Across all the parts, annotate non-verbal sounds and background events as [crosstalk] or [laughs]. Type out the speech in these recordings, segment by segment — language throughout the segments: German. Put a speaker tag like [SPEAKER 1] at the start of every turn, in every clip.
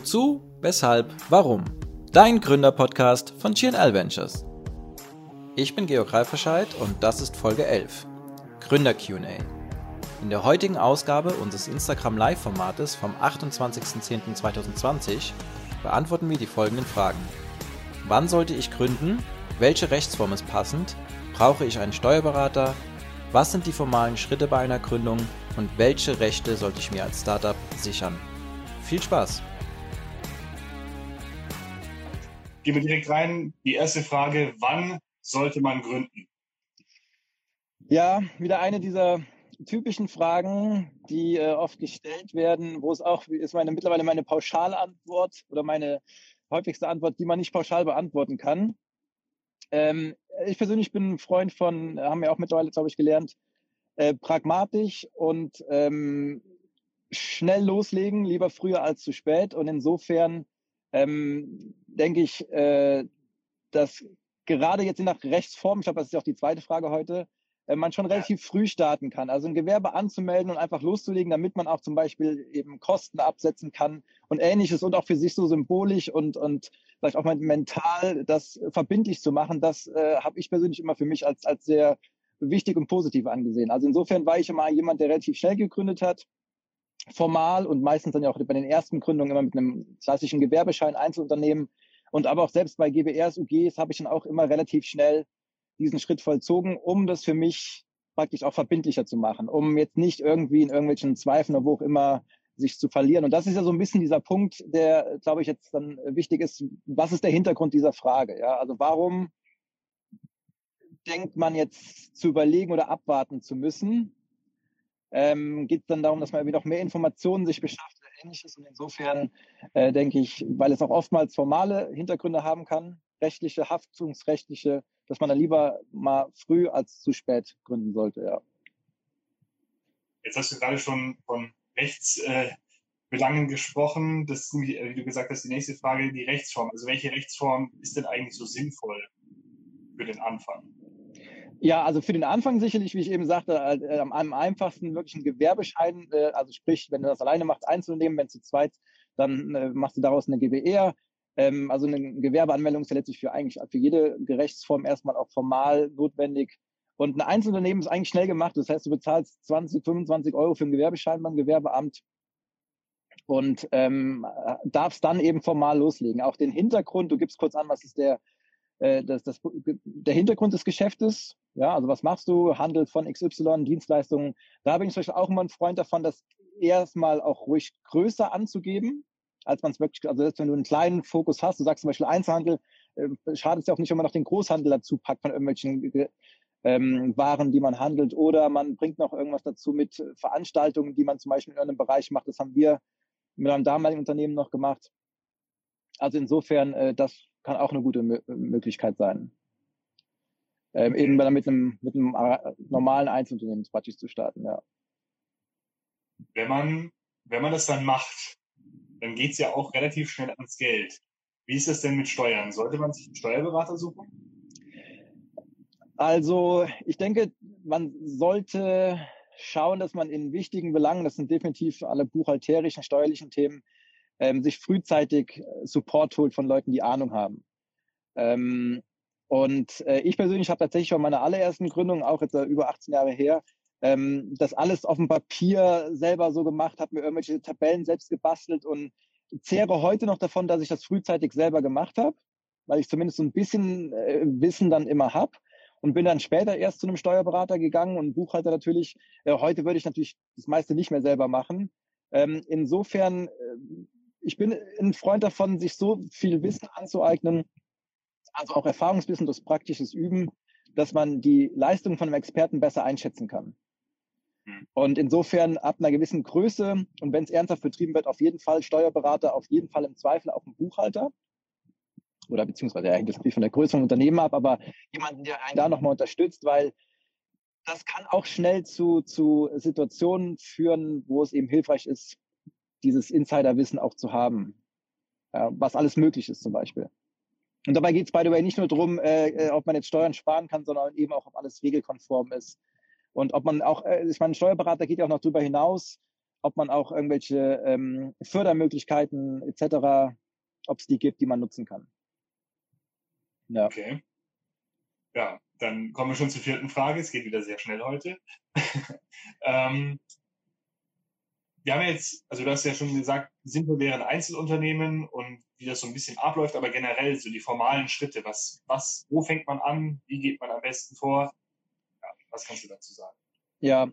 [SPEAKER 1] Wozu, weshalb, warum? Dein Gründerpodcast von GNL Ventures. Ich bin Georg Reiferscheid und das ist Folge 11. Gründer QA. In der heutigen Ausgabe unseres Instagram Live-Formates vom 28.10.2020 beantworten wir die folgenden Fragen. Wann sollte ich gründen? Welche Rechtsform ist passend? Brauche ich einen Steuerberater? Was sind die formalen Schritte bei einer Gründung? Und welche Rechte sollte ich mir als Startup sichern? Viel Spaß!
[SPEAKER 2] Gehen wir direkt rein. Die erste Frage, wann sollte man gründen?
[SPEAKER 3] Ja, wieder eine dieser typischen Fragen, die äh, oft gestellt werden, wo es auch ist meine mittlerweile meine Pauschalantwort oder meine häufigste Antwort, die man nicht pauschal beantworten kann. Ähm, ich persönlich bin ein Freund von, haben wir auch mittlerweile, glaube ich, gelernt, äh, pragmatisch und ähm, schnell loslegen, lieber früher als zu spät. Und insofern ähm, denke ich, äh, dass gerade jetzt je nach Rechtsform, ich glaube, das ist ja auch die zweite Frage heute, äh, man schon relativ früh starten kann. Also ein Gewerbe anzumelden und einfach loszulegen, damit man auch zum Beispiel eben Kosten absetzen kann und ähnliches und auch für sich so symbolisch und, und vielleicht auch mental das verbindlich zu machen, das äh, habe ich persönlich immer für mich als, als sehr wichtig und positiv angesehen. Also insofern war ich immer jemand, der relativ schnell gegründet hat, formal und meistens dann ja auch bei den ersten Gründungen immer mit einem klassischen Gewerbeschein Einzelunternehmen und aber auch selbst bei GBRs, UGs habe ich dann auch immer relativ schnell diesen Schritt vollzogen, um das für mich praktisch auch verbindlicher zu machen, um jetzt nicht irgendwie in irgendwelchen Zweifeln oder wo auch immer sich zu verlieren. Und das ist ja so ein bisschen dieser Punkt, der, glaube ich, jetzt dann wichtig ist. Was ist der Hintergrund dieser Frage? Ja, also warum denkt man jetzt zu überlegen oder abwarten zu müssen? Ähm, geht es dann darum, dass man irgendwie noch mehr Informationen sich beschafft oder ähnliches. Und insofern äh, denke ich, weil es auch oftmals formale Hintergründe haben kann, rechtliche, haftungsrechtliche, dass man dann lieber mal früh als zu spät gründen sollte, ja.
[SPEAKER 2] Jetzt hast du gerade schon von Rechtsbelangen äh, gesprochen. Das ist, wie du gesagt hast, die nächste Frage, die Rechtsform. Also welche Rechtsform ist denn eigentlich so sinnvoll für den Anfang?
[SPEAKER 3] Ja, also für den Anfang sicherlich, wie ich eben sagte, äh, am einfachsten wirklich ein Gewerbeschein, äh, also sprich, wenn du das alleine machst, einzunehmen, wenn zu zweit, dann äh, machst du daraus eine GBR. Ähm, also eine Gewerbeanmeldung ist ja letztlich für eigentlich für jede Gerechtsform erstmal auch formal notwendig. Und ein Einzelunternehmen ist eigentlich schnell gemacht. Das heißt, du bezahlst 20, 25 Euro für einen Gewerbeschein beim Gewerbeamt und ähm, darfst dann eben formal loslegen. Auch den Hintergrund, du gibst kurz an, was ist der äh, das, das, der Hintergrund des Geschäftes. Ja, also was machst du? Handel von XY, Dienstleistungen. Da bin ich zum Beispiel auch immer ein Freund davon, das erstmal auch ruhig größer anzugeben, als man es wirklich, also selbst wenn du einen kleinen Fokus hast, du sagst zum Beispiel Einzelhandel, äh, schadet es ja auch nicht, wenn man noch den Großhandel dazu packt von irgendwelchen ähm, Waren, die man handelt, oder man bringt noch irgendwas dazu mit Veranstaltungen, die man zum Beispiel in einem Bereich macht. Das haben wir mit einem damaligen Unternehmen noch gemacht. Also insofern, äh, das kann auch eine gute Möglichkeit sein. Ähm, eben mit einem, mit einem äh, normalen Einzelunternehmen praktisch zu starten, ja.
[SPEAKER 2] Wenn man, wenn man das dann macht, dann geht es ja auch relativ schnell ans Geld. Wie ist das denn mit Steuern? Sollte man sich einen Steuerberater suchen?
[SPEAKER 3] Also, ich denke, man sollte schauen, dass man in wichtigen Belangen, das sind definitiv alle buchhalterischen, steuerlichen Themen, ähm, sich frühzeitig äh, Support holt von Leuten, die Ahnung haben. Ähm, und äh, ich persönlich habe tatsächlich schon meine allerersten Gründungen, auch jetzt äh, über 18 Jahre her, ähm, das alles auf dem Papier selber so gemacht, habe mir irgendwelche Tabellen selbst gebastelt und zehre heute noch davon, dass ich das frühzeitig selber gemacht habe, weil ich zumindest so ein bisschen äh, Wissen dann immer habe und bin dann später erst zu einem Steuerberater gegangen und Buchhalter natürlich. Äh, heute würde ich natürlich das meiste nicht mehr selber machen. Ähm, insofern äh, ich bin ein Freund davon, sich so viel Wissen anzueignen, also auch Erfahrungswissen durch praktisches Üben, dass man die Leistung von einem Experten besser einschätzen kann. Hm. Und insofern ab einer gewissen Größe und wenn es ernsthaft betrieben wird, auf jeden Fall Steuerberater, auf jeden Fall im Zweifel auch ein Buchhalter oder beziehungsweise er hängt das natürlich von der Größe von Unternehmen ab, aber jemanden, der einen da nochmal unterstützt, weil das kann auch schnell zu, zu Situationen führen, wo es eben hilfreich ist, dieses Insiderwissen auch zu haben, ja, was alles möglich ist zum Beispiel. Und dabei geht es, by the way, nicht nur darum, äh, äh, ob man jetzt Steuern sparen kann, sondern eben auch, ob alles regelkonform ist. Und ob man auch, äh, ich meine, ein Steuerberater geht ja auch noch darüber hinaus, ob man auch irgendwelche ähm, Fördermöglichkeiten etc., ob es die gibt, die man nutzen kann.
[SPEAKER 2] Ja. Okay. Ja, dann kommen wir schon zur vierten Frage. Es geht wieder sehr schnell heute. [laughs] ähm, wir haben jetzt, also du hast ja schon gesagt, sinnvoll wären Einzelunternehmen und wie das so ein bisschen abläuft, aber generell so die formalen Schritte. Was, was, wo fängt man an? Wie geht man am besten vor? Ja, was kannst du dazu sagen?
[SPEAKER 3] Ja,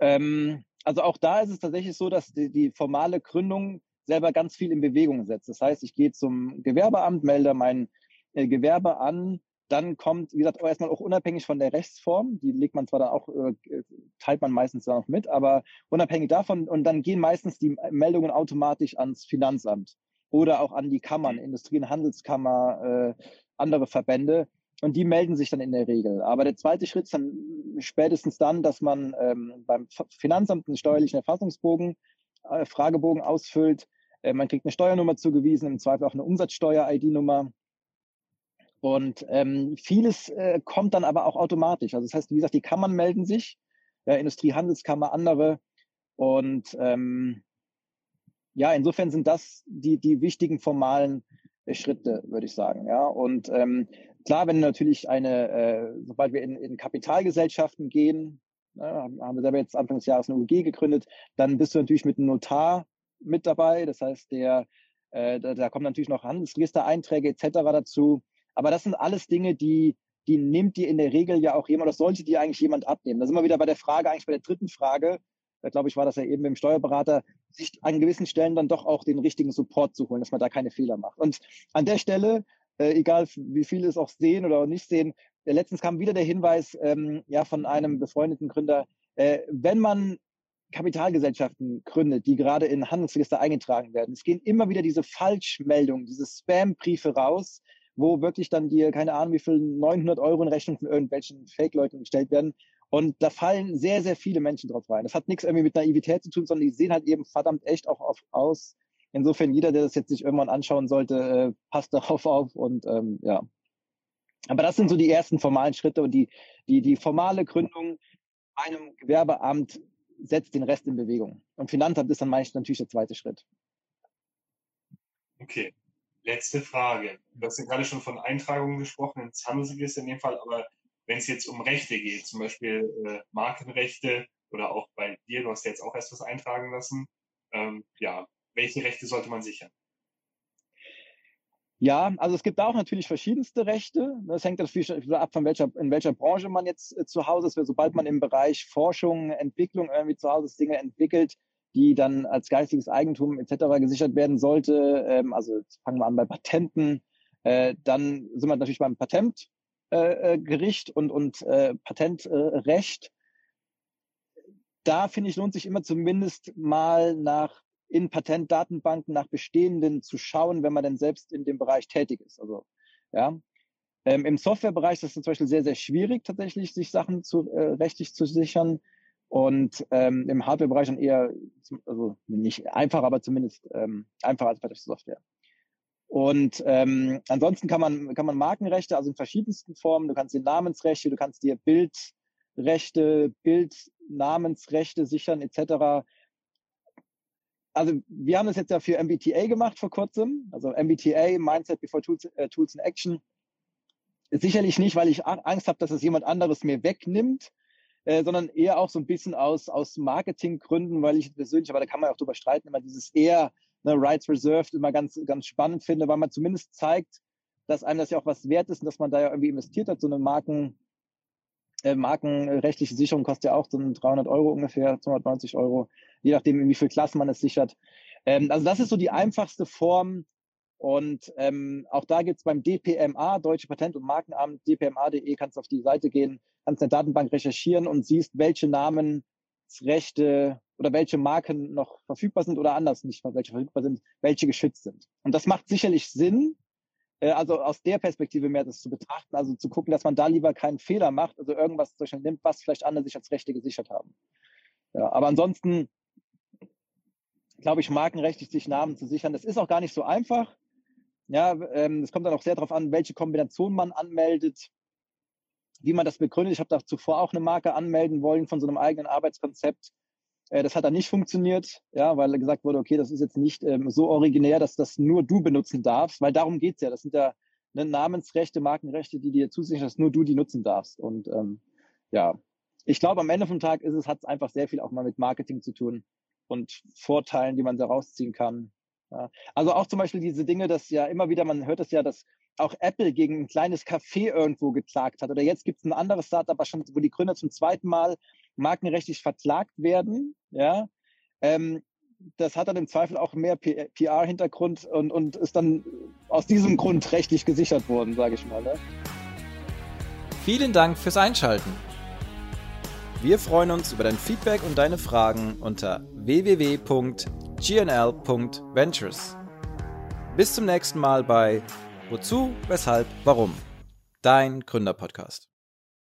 [SPEAKER 3] ähm, also auch da ist es tatsächlich so, dass die, die formale Gründung selber ganz viel in Bewegung setzt. Das heißt, ich gehe zum Gewerbeamt, melde mein äh, Gewerbe an, dann kommt, wie gesagt, erstmal auch unabhängig von der Rechtsform, die legt man zwar dann auch, äh, teilt man meistens dann auch mit, aber unabhängig davon, und dann gehen meistens die Meldungen automatisch ans Finanzamt oder auch an die Kammern, Industrie- und Handelskammer, äh, andere Verbände. Und die melden sich dann in der Regel. Aber der zweite Schritt ist dann spätestens dann, dass man ähm, beim Finanzamt einen steuerlichen Erfassungsbogen, äh, Fragebogen ausfüllt. Äh, man kriegt eine Steuernummer zugewiesen, im Zweifel auch eine Umsatzsteuer-ID-Nummer. Und ähm, vieles äh, kommt dann aber auch automatisch. Also das heißt, wie gesagt, die Kammern melden sich, ja, Industrie, Handelskammer, andere. Und ähm, ja, insofern sind das die, die wichtigen formalen äh, Schritte, würde ich sagen. Ja, und ähm, klar, wenn natürlich eine, äh, sobald wir in, in Kapitalgesellschaften gehen, ne, haben wir selber jetzt Anfang des Jahres eine UG gegründet, dann bist du natürlich mit einem Notar mit dabei. Das heißt, der, äh, da, da kommen natürlich noch Handelsregistereinträge etc. dazu. Aber das sind alles Dinge, die, die nimmt dir in der Regel ja auch jemand, das sollte dir eigentlich jemand abnehmen. Da sind wir wieder bei der Frage, eigentlich bei der dritten Frage, da glaube ich, war das ja eben im Steuerberater, sich an gewissen Stellen dann doch auch den richtigen Support zu holen, dass man da keine Fehler macht. Und an der Stelle, äh, egal wie viele es auch sehen oder auch nicht sehen, äh, letztens kam wieder der Hinweis ähm, ja von einem befreundeten Gründer, äh, wenn man Kapitalgesellschaften gründet, die gerade in Handelsregister eingetragen werden. Es gehen immer wieder diese Falschmeldungen, diese Spam-Briefe raus, wo wirklich dann dir, keine Ahnung, wie viel 900 Euro in Rechnung von irgendwelchen Fake-Leuten gestellt werden. Und da fallen sehr, sehr viele Menschen drauf rein. Das hat nichts irgendwie mit Naivität zu tun, sondern die sehen halt eben verdammt echt auch auf, aus. Insofern, jeder, der das jetzt sich irgendwann anschauen sollte, äh, passt [laughs] darauf auf und ähm, ja. Aber das sind so die ersten formalen Schritte und die, die, die formale Gründung einem Gewerbeamt setzt den Rest in Bewegung. Und Finanzamt ist dann meist natürlich der zweite Schritt.
[SPEAKER 2] Okay. Letzte Frage. Du hast ja gerade schon von Eintragungen gesprochen ins Handelsregister in dem Fall, aber wenn es jetzt um Rechte geht, zum Beispiel äh, Markenrechte oder auch bei dir, du hast ja jetzt auch erst was eintragen lassen, ähm, ja, welche Rechte sollte man sichern?
[SPEAKER 3] Ja, also es gibt auch natürlich verschiedenste Rechte. Das hängt natürlich ab, von welcher, in welcher Branche man jetzt äh, zu Hause ist. Sobald man im Bereich Forschung, Entwicklung irgendwie zu Hause ist, Dinge entwickelt, die dann als geistiges Eigentum etc. gesichert werden sollte. Ähm, also fangen wir an bei Patenten. Äh, dann sind wir natürlich beim Patentgericht äh, äh und, und äh, Patentrecht. Da finde ich, lohnt sich immer zumindest mal nach in Patentdatenbanken nach bestehenden zu schauen, wenn man denn selbst in dem Bereich tätig ist. Also ja, ähm, Im Softwarebereich ist es zum Beispiel sehr, sehr schwierig, tatsächlich sich Sachen zu, äh, rechtlich zu sichern. Und ähm, im Hardware-Bereich dann eher, also nicht einfach, aber zumindest ähm, einfacher als bei der Software. Und ähm, ansonsten kann man, kann man Markenrechte, also in verschiedensten Formen, du kannst dir Namensrechte, du kannst dir Bildrechte, Bildnamensrechte sichern, etc. Also wir haben das jetzt ja für MBTA gemacht vor kurzem, also MBTA, Mindset Before Tools, äh, Tools in Action. Sicherlich nicht, weil ich Angst habe, dass es jemand anderes mir wegnimmt, äh, sondern eher auch so ein bisschen aus, aus Marketinggründen, weil ich persönlich, aber da kann man auch drüber streiten, immer dieses eher ne, Rights Reserved immer ganz, ganz spannend finde, weil man zumindest zeigt, dass einem das ja auch was wert ist und dass man da ja irgendwie investiert hat. So eine Marken, äh, markenrechtliche Sicherung kostet ja auch so 300 Euro ungefähr, 290 Euro, je nachdem, in wie viel Klassen man es sichert. Ähm, also das ist so die einfachste Form. Und ähm, auch da gibt's beim DPMA, Deutsche Patent- und Markenamt, dpma.de, kannst du auf die Seite gehen, kannst in der Datenbank recherchieren und siehst, welche Namensrechte oder welche Marken noch verfügbar sind oder anders nicht, welche verfügbar sind, welche geschützt sind. Und das macht sicherlich Sinn, äh, also aus der Perspektive mehr das zu betrachten, also zu gucken, dass man da lieber keinen Fehler macht, also irgendwas nimmt, was vielleicht andere sich als Rechte gesichert haben. Ja, aber ansonsten glaube ich, markenrechtlich sich Namen zu sichern, das ist auch gar nicht so einfach. Ja, ähm, es kommt dann auch sehr darauf an, welche Kombination man anmeldet wie man das begründet. Ich habe da zuvor auch eine Marke anmelden wollen von so einem eigenen Arbeitskonzept. Äh, das hat dann nicht funktioniert, ja, weil gesagt wurde, okay, das ist jetzt nicht ähm, so originär, dass das nur du benutzen darfst, weil darum geht's ja. Das sind ja ne, Namensrechte, Markenrechte, die dir zusichern, dass nur du die nutzen darfst. Und ähm, ja, ich glaube, am Ende vom Tag ist es, hat es einfach sehr viel auch mal mit Marketing zu tun und Vorteilen, die man da rausziehen kann. Also auch zum Beispiel diese Dinge, dass ja immer wieder, man hört es ja, dass auch Apple gegen ein kleines Café irgendwo geklagt hat. Oder jetzt gibt es ein anderes Startup, wo die Gründer zum zweiten Mal markenrechtlich verklagt werden. Ja, ähm, das hat dann im Zweifel auch mehr PR-Hintergrund und, und ist dann aus diesem Grund rechtlich gesichert worden, sage ich mal. Ne?
[SPEAKER 1] Vielen Dank fürs Einschalten. Wir freuen uns über dein Feedback und deine Fragen unter www.gnl.ventures. Bis zum nächsten Mal bei Wozu, Weshalb, Warum? Dein Gründerpodcast.